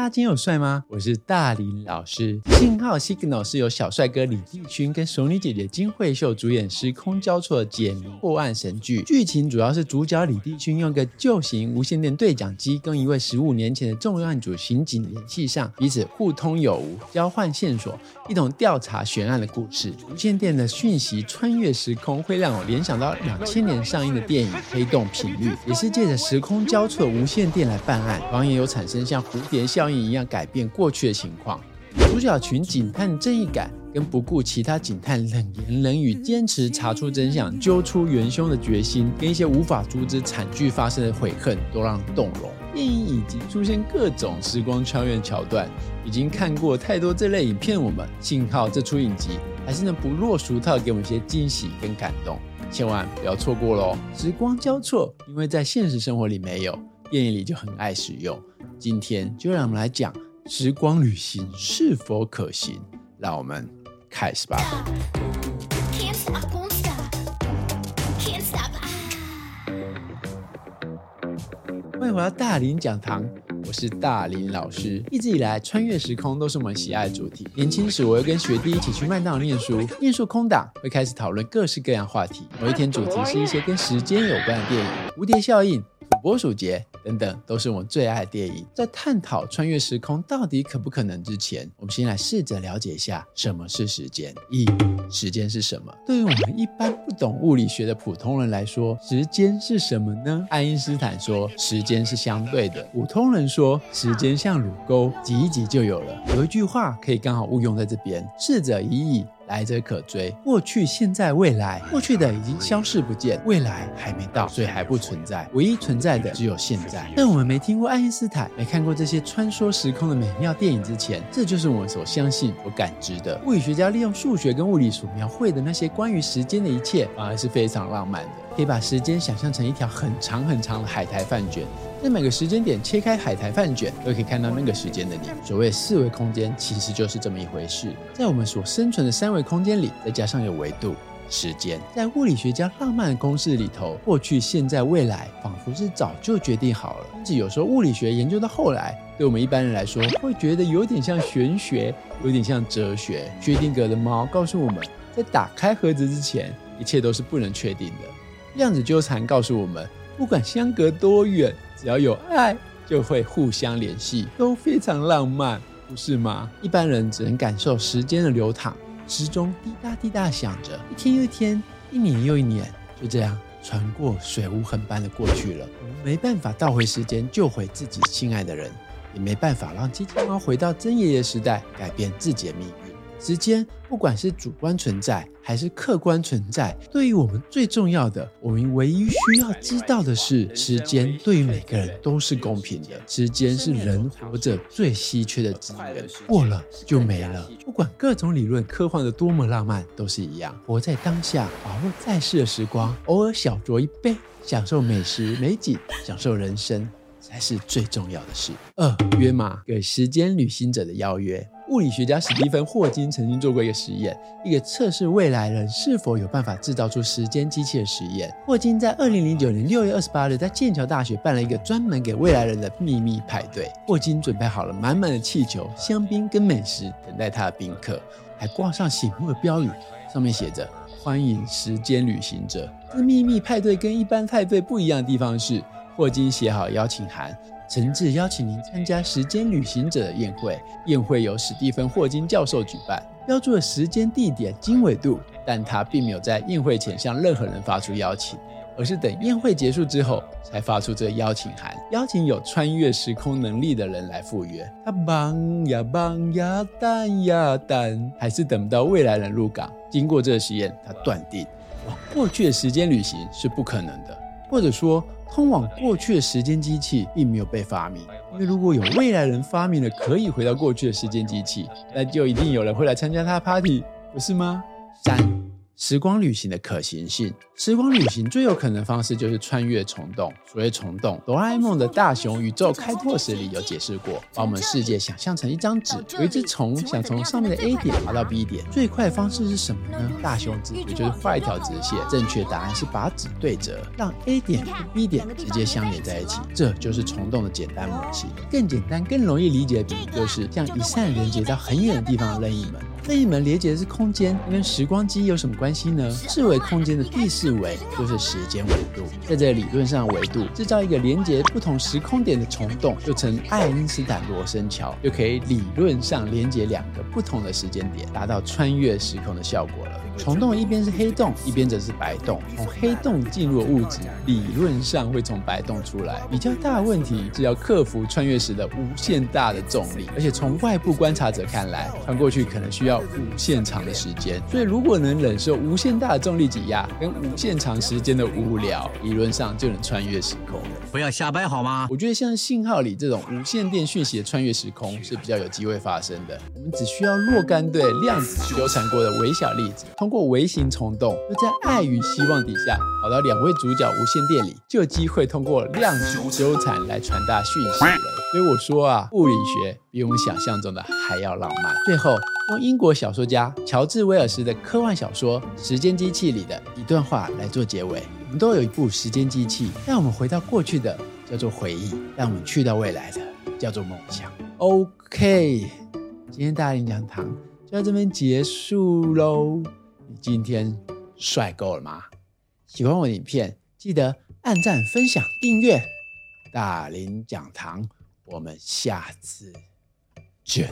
大家今天有帅吗？我是大林老师。信号 Signal 是由小帅哥李帝勋跟熟女姐姐金惠秀主演时空交错的解谜破案神剧。剧情主要是主角李帝勋用个旧型无线电对讲机跟一位十五年前的重案组刑警联系上，彼此互通有无，交换线索，一同调查悬案的故事。无线电的讯息穿越时空，会让我联想到两千年上映的电影《黑洞频率》，也是借着时空交错的无线电来办案，同样也有产生像蝴蝶效。一样改变过去的情况，主角群警探正义感跟不顾其他警探冷言冷语，坚持查出真相、揪出元凶的决心，跟一些无法阻止惨剧发生的悔恨，都让动容。电影以及出现各种时光穿越桥段，已经看过太多这类影片，我们幸好这出影集还是能不落俗套，给我们一些惊喜跟感动，千万不要错过喽！时光交错，因为在现实生活里没有，电影里就很爱使用。今天就让我们来讲时光旅行是否可行，让我们开始吧。欢迎回到大林讲堂，我是大林老师。一直以来，穿越时空都是我们喜爱的主题。年轻时，我会跟学弟一起去麦当劳念书，念书空档会开始讨论各式各样话题。某一天，主题是一些跟时间有关的电影，《蝴蝶效应》。波鼠节等等都是我们最爱的电影。在探讨穿越时空到底可不可能之前，我们先来试着了解一下什么是时间。一、时间是什么？对于我们一般不懂物理学的普通人来说，时间是什么呢？爱因斯坦说，时间是相对的。普通人说，时间像乳沟，挤一挤就有了。有一句话可以刚好误用在这边：逝者已矣。来者可追，过去、现在、未来，过去的已经消失不见，未来还没到，所以还不存在。唯一存在的只有现在。但我们没听过爱因斯坦，没看过这些穿梭时空的美妙电影之前，这就是我们所相信、所感知的。物理学家利用数学跟物理所描绘的那些关于时间的一切，反而是非常浪漫的。可以把时间想象成一条很长很长的海苔饭卷。在每个时间点切开海苔饭卷，都可以看到那个时间的你。所谓四维空间，其实就是这么一回事。在我们所生存的三维空间里，再加上有维度时间，在物理学家浪漫的公式里头，过去、现在、未来，仿佛是早就决定好了。甚至有时候物理学研究到后来，对我们一般人来说，会觉得有点像玄学，有点像哲学。薛定谔的猫告诉我们，在打开盒子之前，一切都是不能确定的。量子纠缠告诉我们，不管相隔多远。只要有爱，就会互相联系，都非常浪漫，不是吗？一般人只能感受时间的流淌，时钟滴答滴答响着，一天又一天，一年又一年，就这样穿过水无痕般的过去了。我们没办法倒回时间救回自己心爱的人，也没办法让机器猫回到曾爷爷时代改变自己的命运。时间不管是主观存在还是客观存在，对于我们最重要的，我们唯一需要知道的是，时间对于每个人都是公平的。时间是人活着最稀缺的资源，过了就没了。不管各种理论科幻的多么浪漫，都是一样。活在当下，把握在世的时光，偶尔小酌一杯，享受美食美景，享受人生，才是最重要的事。二、约码给时间旅行者的邀约。物理学家史蒂芬·霍金曾经做过一个实验，一个测试未来人是否有办法制造出时间机器的实验。霍金在二零零九年六月二十八日在剑桥大学办了一个专门给未来人的秘密派对。霍金准备好了满满的气球、香槟跟美食，等待他的宾客，还挂上醒目的标语，上面写着“欢迎时间旅行者”。这秘密派对跟一般派对不一样的地方是，霍金写好邀请函。诚挚邀请您参加时间旅行者的宴会，宴会由史蒂芬·霍金教授举办，标注了时间、地点、经纬度，但他并没有在宴会前向任何人发出邀请，而是等宴会结束之后才发出这邀请函，邀请有穿越时空能力的人来赴约。他忙呀忙呀，等呀等，还是等不到未来人入港。经过这个实验，他断定往过去的时间旅行是不可能的，或者说。通往过去的时间机器并没有被发明，因为如果有未来人发明了可以回到过去的时间机器，那就一定有人会来参加他的 party，不是吗？三，时光旅行的可行性。时光旅行最有可能的方式就是穿越虫洞。所谓虫洞，哆啦 A 梦的大雄宇宙开拓史里有解释过，把我们世界想象成一张纸，有一只虫想从上面的 A 点爬到 B 点，最快的方式是什么呢？大雄指出就是画一条直线，正确答案是把纸对折，让 A 点与 B 点直接相连在一起，这就是虫洞的简单模型。更简单、更容易理解的比喻就是像一扇连接到很远的地方的任意门。任意门连接的是空间，跟时光机有什么关系呢？四维空间的第四维就是时间维度，在这个理论上的维度，制造一个连接不同时空点的虫洞，又称爱因斯坦罗森桥，就可以理论上连接两个不同的时间点，达到穿越时空的效果了。虫洞一边是黑洞，一边则是白洞。从黑洞进入的物质，理论上会从白洞出来。比较大的问题是要克服穿越时的无限大的重力，而且从外部观察者看来，穿过去可能需要无限长的时间。所以，如果能忍受无限大的重力挤压跟无限长时间的无聊，理论上就能穿越时空。不要瞎掰好吗？我觉得像信号里这种无线电讯息的穿越时空是比较有机会发生的。我们只需要若干对量子纠缠过的微小粒子，通过微型虫洞，又在爱与希望底下跑到两位主角无线电里，就有机会通过量子纠缠来传达讯息了。所以我说啊，物理学比我们想象中的还要浪漫。最后，用英国小说家乔治·威尔斯的科幻小说《时间机器》里的一段话来做结尾。我们都有一部时间机器，让我们回到过去的叫做回忆，让我们去到未来的叫做梦想。OK，今天大林讲堂就到这边结束喽。你今天帅够了吗？喜欢我的影片，记得按赞、分享、订阅。大林讲堂，我们下次见。